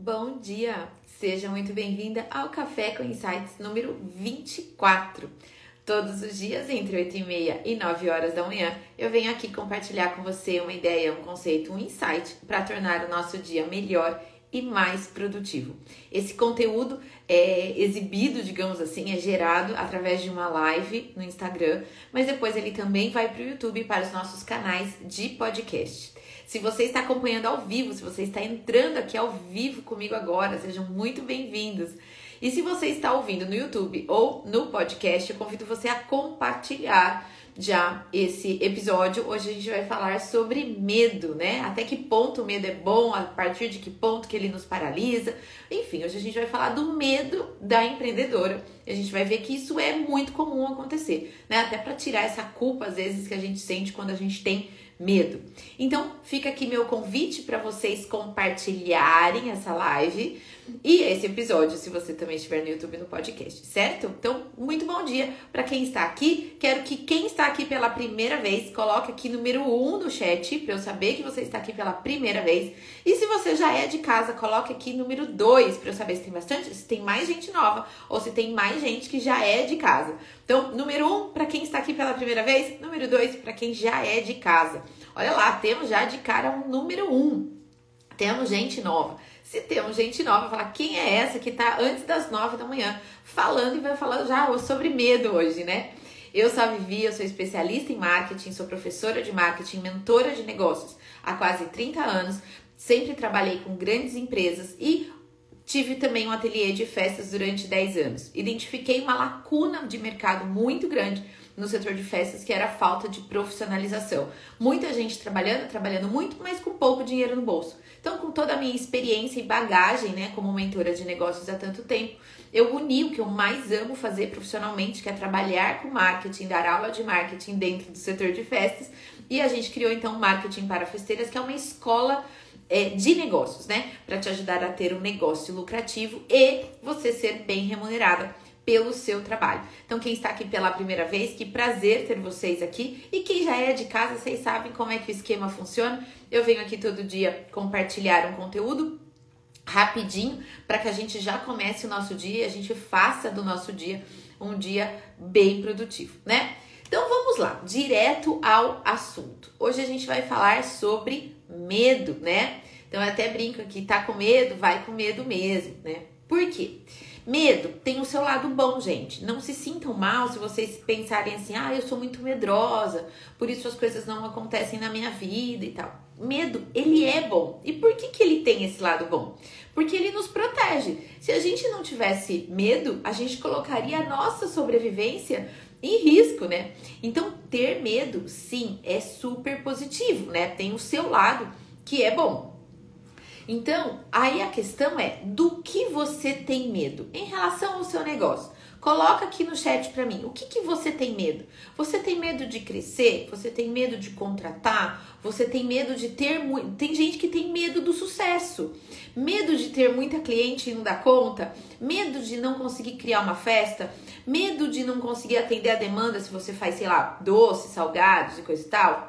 Bom dia! Seja muito bem-vinda ao Café com Insights número 24. Todos os dias, entre 8 e meia e 9 horas da manhã, eu venho aqui compartilhar com você uma ideia, um conceito, um insight para tornar o nosso dia melhor e mais produtivo. Esse conteúdo é exibido, digamos assim, é gerado através de uma live no Instagram, mas depois ele também vai para o YouTube para os nossos canais de podcast. Se você está acompanhando ao vivo, se você está entrando aqui ao vivo comigo agora, sejam muito bem-vindos. E se você está ouvindo no YouTube ou no podcast, eu convido você a compartilhar já esse episódio. Hoje a gente vai falar sobre medo, né? Até que ponto o medo é bom, a partir de que ponto que ele nos paralisa. Enfim, hoje a gente vai falar do medo da empreendedora. A gente vai ver que isso é muito comum acontecer, né? Até para tirar essa culpa às vezes que a gente sente quando a gente tem medo. Então, fica aqui meu convite para vocês compartilharem essa live e esse episódio, se você também estiver no YouTube no podcast, certo? Então, muito bom dia para quem está aqui. Quero que quem está aqui pela primeira vez coloque aqui número 1 um no chat para eu saber que você está aqui pela primeira vez. E se você já é de casa, coloque aqui número 2 para eu saber se tem bastante, se tem mais gente nova ou se tem mais gente que já é de casa. Então, número 1 um, para quem está aqui pela primeira vez, número 2 para quem já é de casa. Olha lá, temos já de cara um número 1. Um. Temos gente nova. Se temos gente nova, falar quem é essa que está antes das nove da manhã falando e vai falando já sobre medo hoje, né? Eu sou a Vivi, eu sou especialista em marketing, sou professora de marketing, mentora de negócios há quase 30 anos. Sempre trabalhei com grandes empresas e tive também um ateliê de festas durante 10 anos. Identifiquei uma lacuna de mercado muito grande no setor de festas, que era a falta de profissionalização. Muita gente trabalhando, trabalhando muito, mas com pouco dinheiro no bolso. Então, com toda a minha experiência e bagagem, né, como mentora de negócios há tanto tempo, eu uni o que eu mais amo fazer profissionalmente, que é trabalhar com marketing, dar aula de marketing dentro do setor de festas. E a gente criou então Marketing para Festeiras, que é uma escola é, de negócios, né? Para te ajudar a ter um negócio lucrativo e você ser bem remunerada pelo seu trabalho. Então, quem está aqui pela primeira vez, que prazer ter vocês aqui. E quem já é de casa, vocês sabem como é que o esquema funciona. Eu venho aqui todo dia compartilhar um conteúdo rapidinho para que a gente já comece o nosso dia, a gente faça do nosso dia um dia bem produtivo, né? Então vamos lá, direto ao assunto. Hoje a gente vai falar sobre medo, né? Então eu até brinco aqui, tá com medo, vai com medo mesmo, né? Por quê? Medo tem o seu lado bom, gente. Não se sintam mal se vocês pensarem assim: ah, eu sou muito medrosa, por isso as coisas não acontecem na minha vida e tal. Medo, ele é bom. E por que, que ele tem esse lado bom? Porque ele nos protege. Se a gente não tivesse medo, a gente colocaria a nossa sobrevivência em risco, né? Então, ter medo, sim, é super positivo, né? Tem o seu lado que é bom. Então, aí a questão é do que você tem medo em relação ao seu negócio. Coloca aqui no chat para mim, o que, que você tem medo? Você tem medo de crescer? Você tem medo de contratar? Você tem medo de ter muito. Tem gente que tem medo do sucesso, medo de ter muita cliente e não dar conta, medo de não conseguir criar uma festa, medo de não conseguir atender a demanda se você faz, sei lá, doces, salgados e coisa e tal.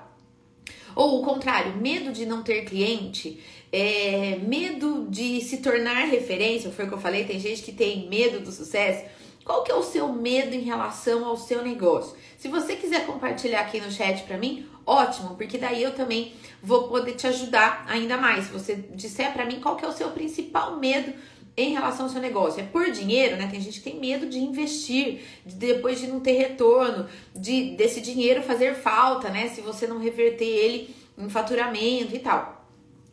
Ou o contrário, medo de não ter cliente, é, medo de se tornar referência, foi o que eu falei, tem gente que tem medo do sucesso. Qual que é o seu medo em relação ao seu negócio? Se você quiser compartilhar aqui no chat para mim, ótimo, porque daí eu também vou poder te ajudar ainda mais. Se você disser para mim qual que é o seu principal medo em relação ao seu negócio. É por dinheiro, né? Tem gente que tem medo de investir, de depois de não ter retorno, de desse dinheiro fazer falta, né? Se você não reverter ele em faturamento e tal.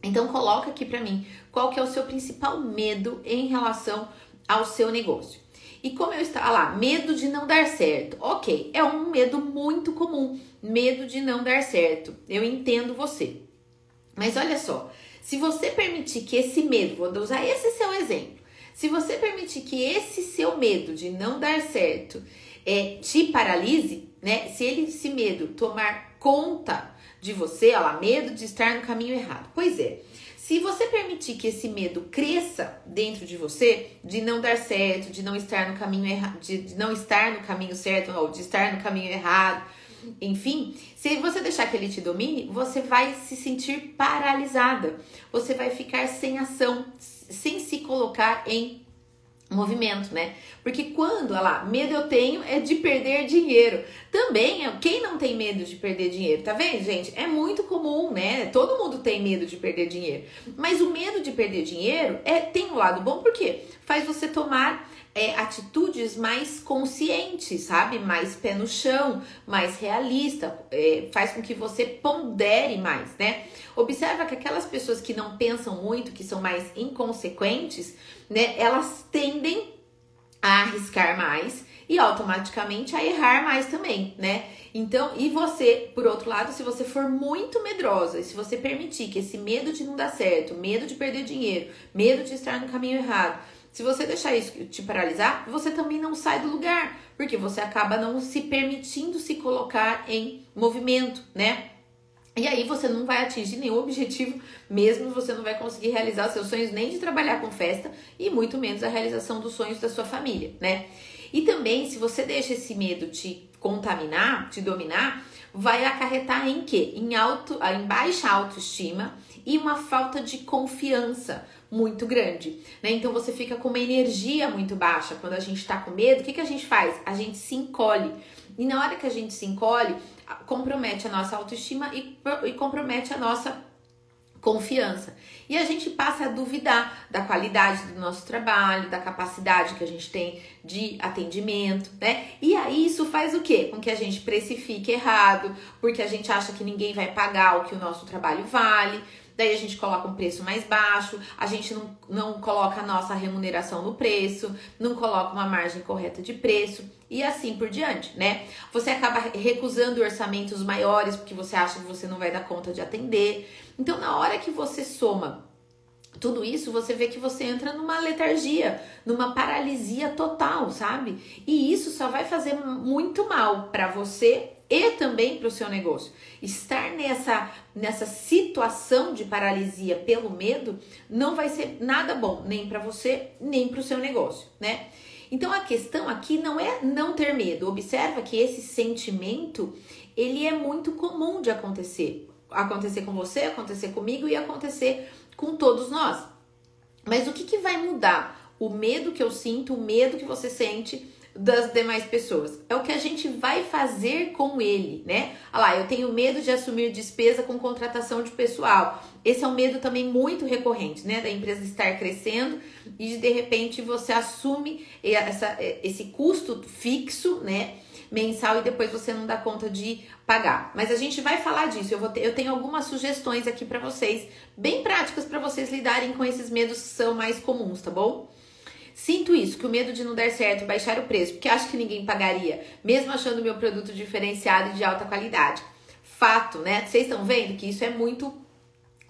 Então coloca aqui para mim qual que é o seu principal medo em relação ao seu negócio. E como eu estava lá, medo de não dar certo. Ok, é um medo muito comum, medo de não dar certo. Eu entendo você. Mas olha só, se você permitir que esse medo, vou usar esse seu exemplo, se você permitir que esse seu medo de não dar certo é, te paralise, né? Se ele, esse medo tomar conta de você, lá, medo de estar no caminho errado. Pois é, se você permitir que esse medo cresça dentro de você, de não dar certo, de não estar no caminho errado, de, de não estar no caminho certo ou de estar no caminho errado, enfim, se você deixar que ele te domine, você vai se sentir paralisada. Você vai ficar sem ação, sem se colocar em movimento, né? Porque quando, olha lá, medo eu tenho é de perder dinheiro. Também, quem não tem medo de perder dinheiro? Tá vendo, gente? É muito comum, né? Todo mundo tem medo de perder dinheiro. Mas o medo de perder dinheiro é tem um lado bom porque faz você tomar é, atitudes mais conscientes, sabe? Mais pé no chão, mais realista, é, faz com que você pondere mais, né? Observa que aquelas pessoas que não pensam muito, que são mais inconsequentes, né? Elas tendem a arriscar mais e automaticamente a errar mais também, né? Então, e você, por outro lado, se você for muito medrosa e se você permitir que esse medo de não dar certo, medo de perder dinheiro, medo de estar no caminho errado, se você deixar isso te paralisar, você também não sai do lugar, porque você acaba não se permitindo se colocar em movimento, né? E aí você não vai atingir nenhum objetivo, mesmo você não vai conseguir realizar seus sonhos nem de trabalhar com festa e muito menos a realização dos sonhos da sua família, né? E também, se você deixa esse medo te contaminar, te dominar, vai acarretar em quê? Em, alto, em baixa autoestima e uma falta de confiança muito grande, né? Então você fica com uma energia muito baixa. Quando a gente tá com medo, o que, que a gente faz? A gente se encolhe. E na hora que a gente se encolhe, compromete a nossa autoestima e, e compromete a nossa confiança. E a gente passa a duvidar da qualidade do nosso trabalho, da capacidade que a gente tem de atendimento, né? E aí isso faz o quê? Com que a gente precifique errado, porque a gente acha que ninguém vai pagar o que o nosso trabalho vale daí a gente coloca um preço mais baixo, a gente não, não coloca a nossa remuneração no preço, não coloca uma margem correta de preço e assim por diante, né? Você acaba recusando orçamentos maiores porque você acha que você não vai dar conta de atender. Então, na hora que você soma tudo isso, você vê que você entra numa letargia, numa paralisia total, sabe? E isso só vai fazer muito mal para você e também para o seu negócio. Estar nessa, nessa situação de paralisia pelo medo não vai ser nada bom, nem para você, nem para o seu negócio, né? Então a questão aqui não é não ter medo. Observa que esse sentimento, ele é muito comum de acontecer. Acontecer com você, acontecer comigo e acontecer com todos nós. Mas o que, que vai mudar? O medo que eu sinto, o medo que você sente das demais pessoas. É o que a gente vai fazer com ele, né? Olha lá, eu tenho medo de assumir despesa com contratação de pessoal. Esse é um medo também muito recorrente, né? Da empresa estar crescendo e de, de repente você assume essa, esse custo fixo, né? Mensal e depois você não dá conta de pagar. Mas a gente vai falar disso. Eu, vou ter, eu tenho algumas sugestões aqui para vocês, bem práticas para vocês lidarem com esses medos que são mais comuns, tá bom? Sinto isso, que o medo de não dar certo, baixar o preço, porque acho que ninguém pagaria, mesmo achando meu produto diferenciado e de alta qualidade. Fato, né? Vocês estão vendo que isso é muito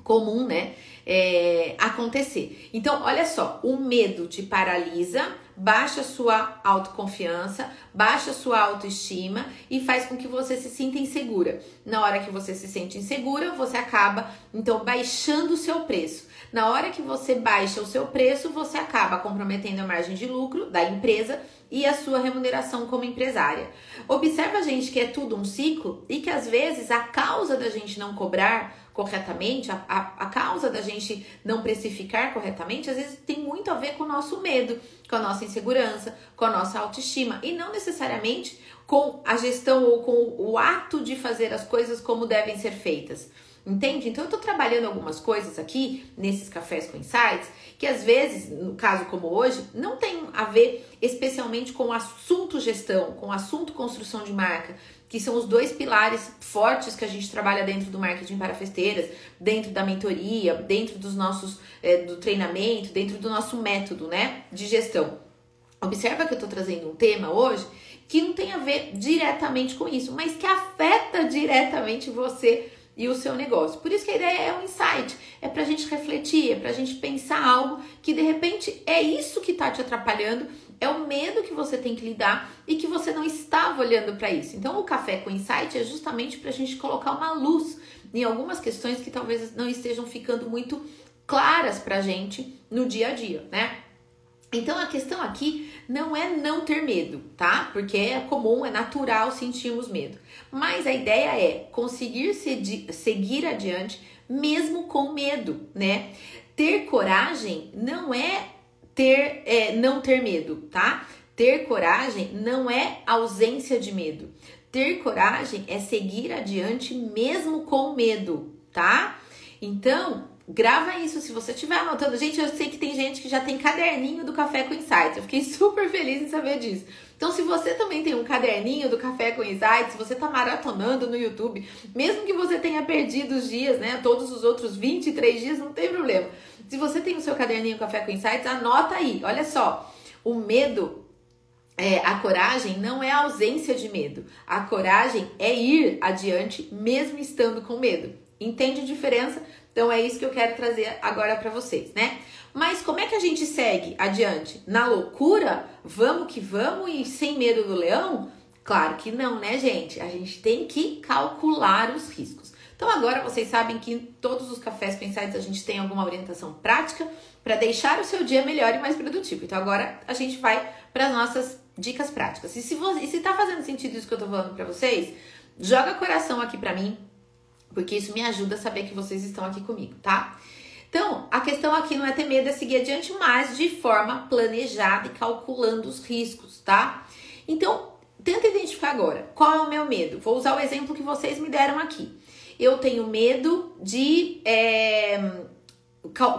comum, né? É, acontecer. Então, olha só, o medo te paralisa, baixa sua autoconfiança, baixa sua autoestima e faz com que você se sinta insegura. Na hora que você se sente insegura, você acaba então baixando o seu preço. Na hora que você baixa o seu preço, você acaba comprometendo a margem de lucro da empresa e a sua remuneração como empresária. Observa, gente, que é tudo um ciclo e que às vezes a causa da gente não cobrar corretamente, a, a, a, causa da gente não precificar corretamente, às vezes tem muito a ver com o nosso medo, com a nossa insegurança, com a nossa autoestima e não necessariamente com a gestão ou com o ato de fazer as coisas como devem ser feitas. Entende? Então eu tô trabalhando algumas coisas aqui nesses cafés com insights que às vezes, no caso como hoje, não tem a ver especialmente com o assunto gestão, com o assunto construção de marca, que são os dois pilares fortes que a gente trabalha dentro do marketing para festeiras, dentro da mentoria, dentro dos nossos é, do treinamento, dentro do nosso método, né, de gestão. Observa que eu tô trazendo um tema hoje que não tem a ver diretamente com isso, mas que afeta diretamente você e o seu negócio. Por isso que a ideia é um insight, é para a gente refletir, é para a gente pensar algo que de repente é isso que está te atrapalhando, é o medo que você tem que lidar e que você não estava olhando para isso. Então, o café com insight é justamente para a gente colocar uma luz em algumas questões que talvez não estejam ficando muito claras para gente no dia a dia, né? Então a questão aqui não é não ter medo, tá? Porque é comum, é natural sentirmos medo. Mas a ideia é conseguir seguir adiante mesmo com medo, né? Ter coragem não é ter, é, não ter medo, tá? Ter coragem não é ausência de medo. Ter coragem é seguir adiante mesmo com medo, tá? Então, grava isso se você estiver anotando. Gente, eu sei que tem gente que já tem caderninho do Café com Insights. Eu fiquei super feliz em saber disso. Então, se você também tem um caderninho do Café com Insights, se você tá maratonando no YouTube, mesmo que você tenha perdido os dias, né, todos os outros 23 dias, não tem problema. Se você tem o seu caderninho Café com Insights, anota aí. Olha só, o medo é, a coragem não é a ausência de medo. A coragem é ir adiante mesmo estando com medo. Entende a diferença? Então é isso que eu quero trazer agora para vocês, né? Mas como é que a gente segue adiante? Na loucura? Vamos que vamos e sem medo do leão? Claro que não, né, gente? A gente tem que calcular os riscos. Então agora vocês sabem que em todos os cafés pensados a gente tem alguma orientação prática para deixar o seu dia melhor e mais produtivo. Então agora a gente vai para as nossas dicas práticas. E se você, e se tá fazendo sentido isso que eu tô falando para vocês, joga coração aqui para mim, porque isso me ajuda a saber que vocês estão aqui comigo, tá? Então, a questão aqui não é ter medo, é seguir adiante, mas de forma planejada e calculando os riscos, tá? Então, tenta identificar agora qual é o meu medo. Vou usar o exemplo que vocês me deram aqui. Eu tenho medo de é,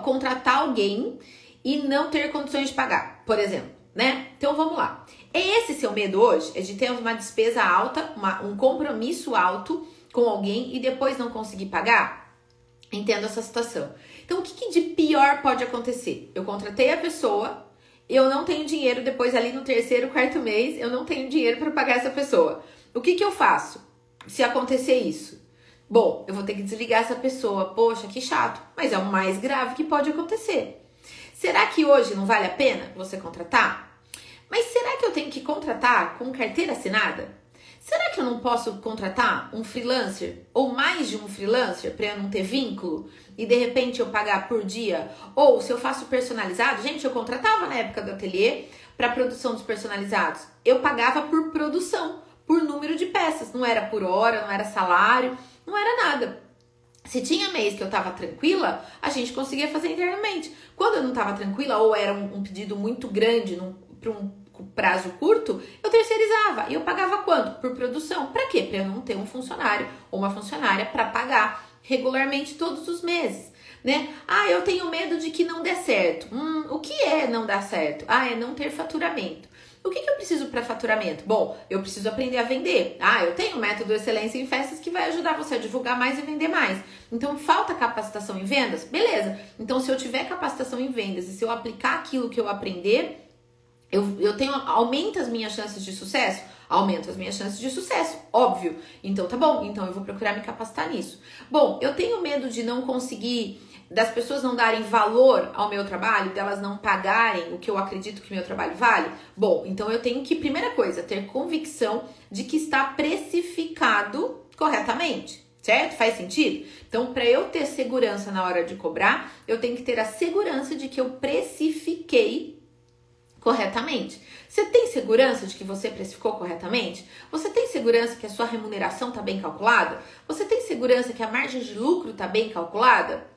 contratar alguém e não ter condições de pagar, por exemplo, né? Então vamos lá. É esse seu medo hoje? É de ter uma despesa alta, uma, um compromisso alto com alguém e depois não conseguir pagar? Entendo essa situação. Então, o que, que de pior pode acontecer? Eu contratei a pessoa, eu não tenho dinheiro depois ali no terceiro, quarto mês, eu não tenho dinheiro para pagar essa pessoa. O que, que eu faço se acontecer isso? Bom, eu vou ter que desligar essa pessoa. Poxa, que chato. Mas é o mais grave que pode acontecer. Será que hoje não vale a pena você contratar? Mas será que eu tenho que contratar com carteira assinada? Será que eu não posso contratar um freelancer ou mais de um freelancer para eu não ter vínculo e de repente eu pagar por dia? Ou se eu faço personalizado, gente, eu contratava na época do ateliê para produção dos personalizados. Eu pagava por produção, por número de peças, não era por hora, não era salário, não era nada. Se tinha mês que eu tava tranquila, a gente conseguia fazer internamente. Quando eu não tava tranquila, ou era um, um pedido muito grande, para um prazo curto, eu terceirizava. E eu pagava quanto? Por produção. Para quê? Para eu não ter um funcionário ou uma funcionária para pagar regularmente todos os meses. Né? Ah, eu tenho medo de que não dê certo. Hum, o que é não dar certo? Ah, é não ter faturamento. O que, que eu preciso para faturamento? Bom, eu preciso aprender a vender. Ah, eu tenho o método Excelência em Festas que vai ajudar você a divulgar mais e vender mais. Então, falta capacitação em vendas? Beleza. Então, se eu tiver capacitação em vendas e se eu aplicar aquilo que eu aprender, eu, eu tenho. Aumenta as minhas chances de sucesso? Aumenta as minhas chances de sucesso, óbvio. Então tá bom, então eu vou procurar me capacitar nisso. Bom, eu tenho medo de não conseguir, das pessoas não darem valor ao meu trabalho, delas não pagarem o que eu acredito que meu trabalho vale. Bom, então eu tenho que, primeira coisa, ter convicção de que está precificado corretamente certo? Faz sentido? Então, para eu ter segurança na hora de cobrar, eu tenho que ter a segurança de que eu precifiquei corretamente? Você tem segurança de que você precificou corretamente? Você tem segurança que a sua remuneração está bem calculada? Você tem segurança que a margem de lucro está bem calculada?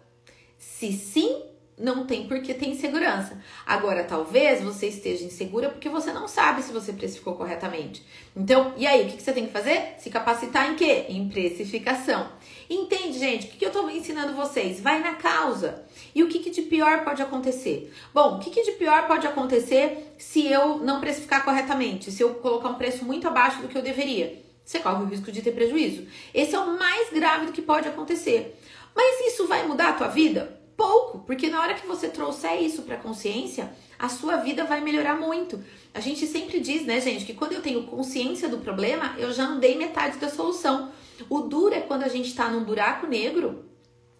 Se sim, não tem porque tem insegurança. Agora, talvez você esteja insegura porque você não sabe se você precificou corretamente. Então, e aí, o que você tem que fazer? Se capacitar em quê? Em precificação. Entende, gente? O que eu estou ensinando vocês? Vai na causa. E o que, de pior pode acontecer? Bom, o que de pior pode acontecer se eu não precificar corretamente? Se eu colocar um preço muito abaixo do que eu deveria? Você corre o risco de ter prejuízo. Esse é o mais grave do que pode acontecer. Mas isso vai mudar a tua vida? Pouco, porque na hora que você trouxer isso para consciência, a sua vida vai melhorar muito. A gente sempre diz, né, gente, que quando eu tenho consciência do problema, eu já andei metade da solução. O duro é quando a gente está num buraco negro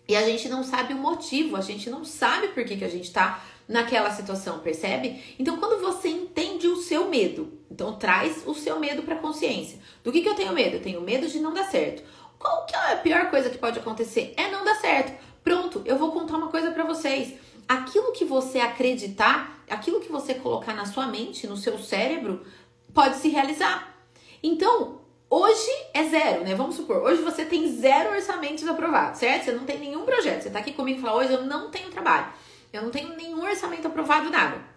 e a gente não sabe o motivo, a gente não sabe por que, que a gente está naquela situação, percebe? Então, quando você entende o seu medo, então traz o seu medo para consciência. Do que, que eu tenho medo? Eu tenho medo de não dar certo. Qual que é a pior coisa que pode acontecer? É não dar certo. Pronto, eu vou contar uma coisa para vocês. Aquilo que você acreditar, aquilo que você colocar na sua mente, no seu cérebro, pode se realizar. Então, hoje é zero, né? Vamos supor, hoje você tem zero orçamentos aprovados, certo? Você não tem nenhum projeto. Você tá aqui comigo e fala, hoje eu não tenho trabalho. Eu não tenho nenhum orçamento aprovado, nada.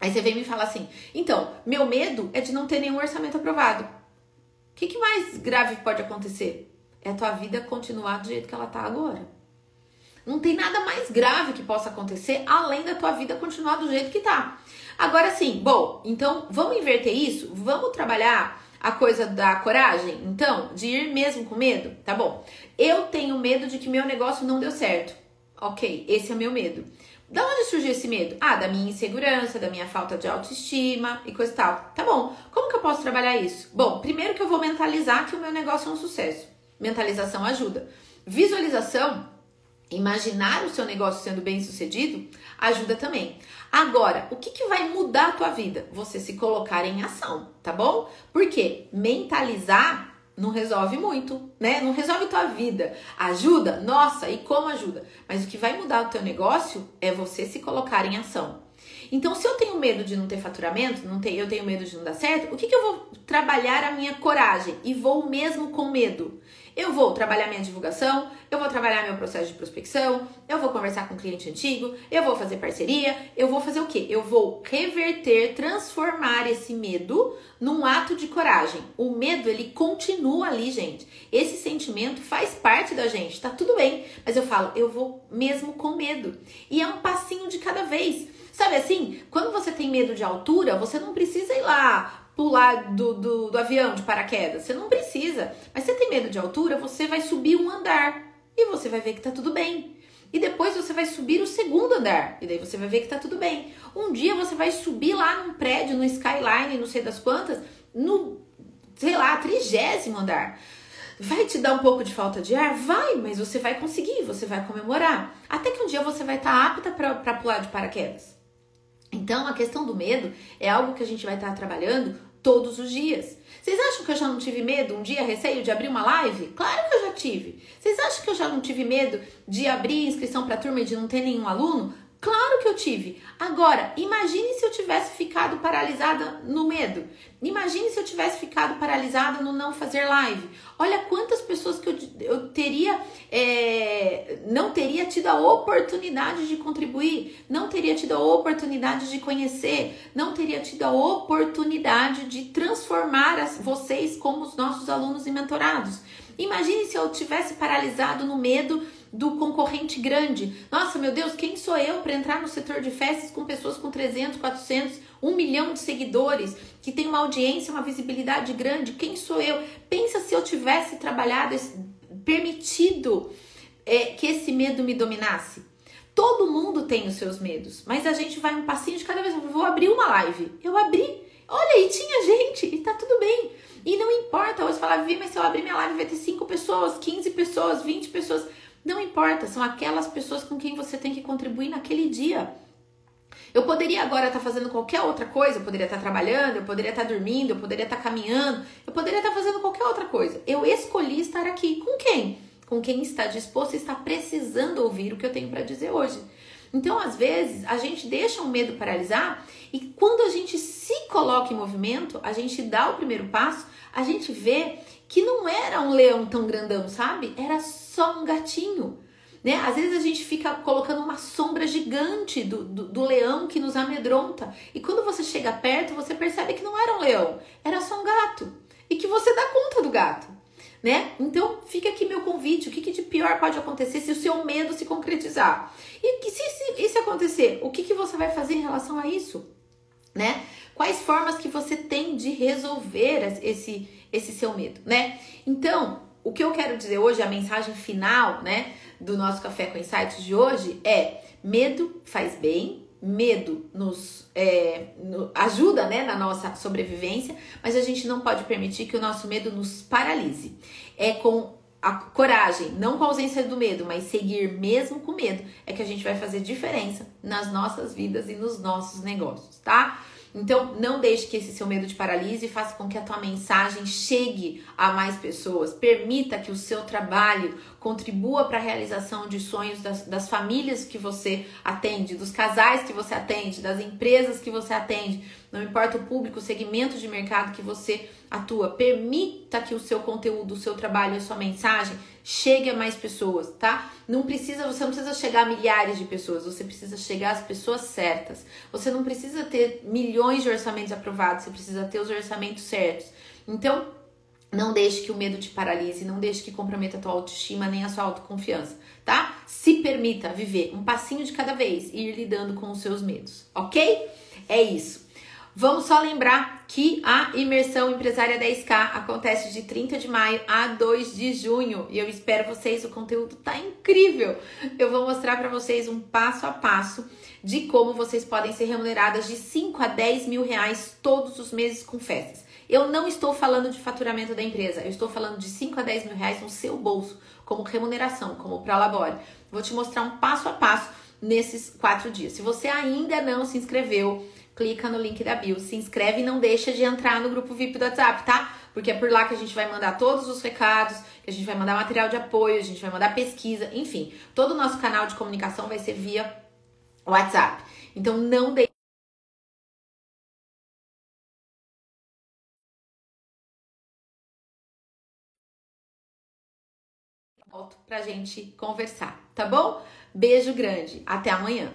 Aí você vem me falar assim: então, meu medo é de não ter nenhum orçamento aprovado. O que, que mais grave pode acontecer? É a tua vida continuar do jeito que ela tá agora. Não tem nada mais grave que possa acontecer além da tua vida continuar do jeito que tá. Agora sim, bom, então vamos inverter isso? Vamos trabalhar a coisa da coragem? Então, de ir mesmo com medo? Tá bom. Eu tenho medo de que meu negócio não deu certo. Ok, esse é meu medo. Da onde surgiu esse medo? Ah, da minha insegurança, da minha falta de autoestima e coisa e tal. Tá bom. Como que eu posso trabalhar isso? Bom, primeiro que eu vou mentalizar que o meu negócio é um sucesso. Mentalização ajuda. Visualização, imaginar o seu negócio sendo bem sucedido, ajuda também. Agora, o que, que vai mudar a tua vida? Você se colocar em ação, tá bom? Porque mentalizar não resolve muito, né? Não resolve tua vida. Ajuda? Nossa, e como ajuda? Mas o que vai mudar o teu negócio é você se colocar em ação. Então, se eu tenho medo de não ter faturamento, não ter, eu tenho medo de não dar certo, o que, que eu vou trabalhar a minha coragem? E vou mesmo com medo. Eu vou trabalhar minha divulgação, eu vou trabalhar meu processo de prospecção, eu vou conversar com cliente antigo, eu vou fazer parceria, eu vou fazer o quê? Eu vou reverter, transformar esse medo num ato de coragem. O medo, ele continua ali, gente. Esse sentimento faz parte da gente, tá tudo bem, mas eu falo, eu vou mesmo com medo. E é um passinho de cada vez. Sabe assim, quando você tem medo de altura, você não precisa ir lá pular do, do, do avião de paraquedas. Você não precisa. Mas você tem medo de altura, você vai subir um andar e você vai ver que tá tudo bem. E depois você vai subir o segundo andar. E daí você vai ver que tá tudo bem. Um dia você vai subir lá num prédio, no skyline, não sei das quantas, no, sei lá, trigésimo andar. Vai te dar um pouco de falta de ar? Vai, mas você vai conseguir, você vai comemorar. Até que um dia você vai estar tá apta para pular de paraquedas. Então, a questão do medo é algo que a gente vai estar tá trabalhando todos os dias. Vocês acham que eu já não tive medo um dia, receio de abrir uma live? Claro que eu já tive. Vocês acham que eu já não tive medo de abrir inscrição para turma e de não ter nenhum aluno? Claro que eu tive. Agora, imagine se eu tivesse ficado paralisada no medo. Imagine se eu tivesse ficado paralisada no não fazer live. Olha quantas pessoas que eu, eu teria, é, não teria tido a oportunidade de contribuir, não teria tido a oportunidade de conhecer, não teria tido a oportunidade de transformar as, vocês como os nossos alunos e mentorados. Imagine se eu tivesse paralisado no medo do concorrente grande. Nossa, meu Deus, quem sou eu para entrar no setor de festas com pessoas com 300, 400, 1 milhão de seguidores, que tem uma audiência, uma visibilidade grande? Quem sou eu? Pensa se eu tivesse trabalhado, permitido é, que esse medo me dominasse. Todo mundo tem os seus medos, mas a gente vai um passinho de cada vez. Vou abrir uma live. Eu abri. Olha, aí tinha gente e tá tudo bem. E não importa, hoje falar, Vi, mas se eu abrir minha live vai ter 5 pessoas, 15 pessoas, 20 pessoas. Não importa, são aquelas pessoas com quem você tem que contribuir naquele dia. Eu poderia agora estar fazendo qualquer outra coisa, eu poderia estar trabalhando, eu poderia estar dormindo, eu poderia estar caminhando, eu poderia estar fazendo qualquer outra coisa. Eu escolhi estar aqui com quem? Com quem está disposto e está precisando ouvir o que eu tenho para dizer hoje. Então, às vezes, a gente deixa o medo paralisar e quando a gente se coloca em movimento, a gente dá o primeiro passo, a gente vê que não era um leão tão grandão, sabe? Era só um gatinho. Né? Às vezes a gente fica colocando uma sombra gigante do, do, do, leão que nos amedronta. E quando você chega perto, você percebe que não era um leão, era só um gato. E que você dá conta do gato. Né? Então fica aqui meu convite: o que, que de pior pode acontecer se o seu medo se concretizar? E que, se, se isso acontecer, o que, que você vai fazer em relação a isso? Né? Quais formas que você tem de resolver esse, esse seu medo, né? Então, o que eu quero dizer hoje, a mensagem final, né, do nosso Café com Insights de hoje é: medo faz bem, medo nos é, no, ajuda né, na nossa sobrevivência, mas a gente não pode permitir que o nosso medo nos paralise. É com a coragem, não com a ausência do medo, mas seguir mesmo com medo, é que a gente vai fazer diferença nas nossas vidas e nos nossos negócios, tá? Então, não deixe que esse seu medo te paralise e faça com que a tua mensagem chegue a mais pessoas. Permita que o seu trabalho contribua para a realização de sonhos das, das, famílias que você atende, dos casais que você atende, das empresas que você atende. Não importa o público, o segmento de mercado que você atua. Permita que o seu conteúdo, o seu trabalho, a sua mensagem chegue a mais pessoas, tá? Não precisa, você não precisa chegar a milhares de pessoas, você precisa chegar às pessoas certas. Você não precisa ter milhões de orçamentos aprovados, você precisa ter os orçamentos certos. Então, não deixe que o medo te paralise, não deixe que comprometa a tua autoestima nem a sua autoconfiança, tá? Se permita viver um passinho de cada vez e ir lidando com os seus medos, ok? É isso. Vamos só lembrar que a imersão empresária 10K acontece de 30 de maio a 2 de junho e eu espero vocês, o conteúdo tá incrível. Eu vou mostrar para vocês um passo a passo de como vocês podem ser remuneradas de 5 a 10 mil reais todos os meses com festas. Eu não estou falando de faturamento da empresa, eu estou falando de 5 a 10 mil reais no seu bolso, como remuneração, como Prolabore. Vou te mostrar um passo a passo nesses quatro dias. Se você ainda não se inscreveu, clica no link da bio, se inscreve e não deixa de entrar no grupo VIP do WhatsApp, tá? Porque é por lá que a gente vai mandar todos os recados, que a gente vai mandar material de apoio, a gente vai mandar pesquisa, enfim, todo o nosso canal de comunicação vai ser via WhatsApp. Então não deixe volto pra gente conversar, tá bom? Beijo grande, até amanhã.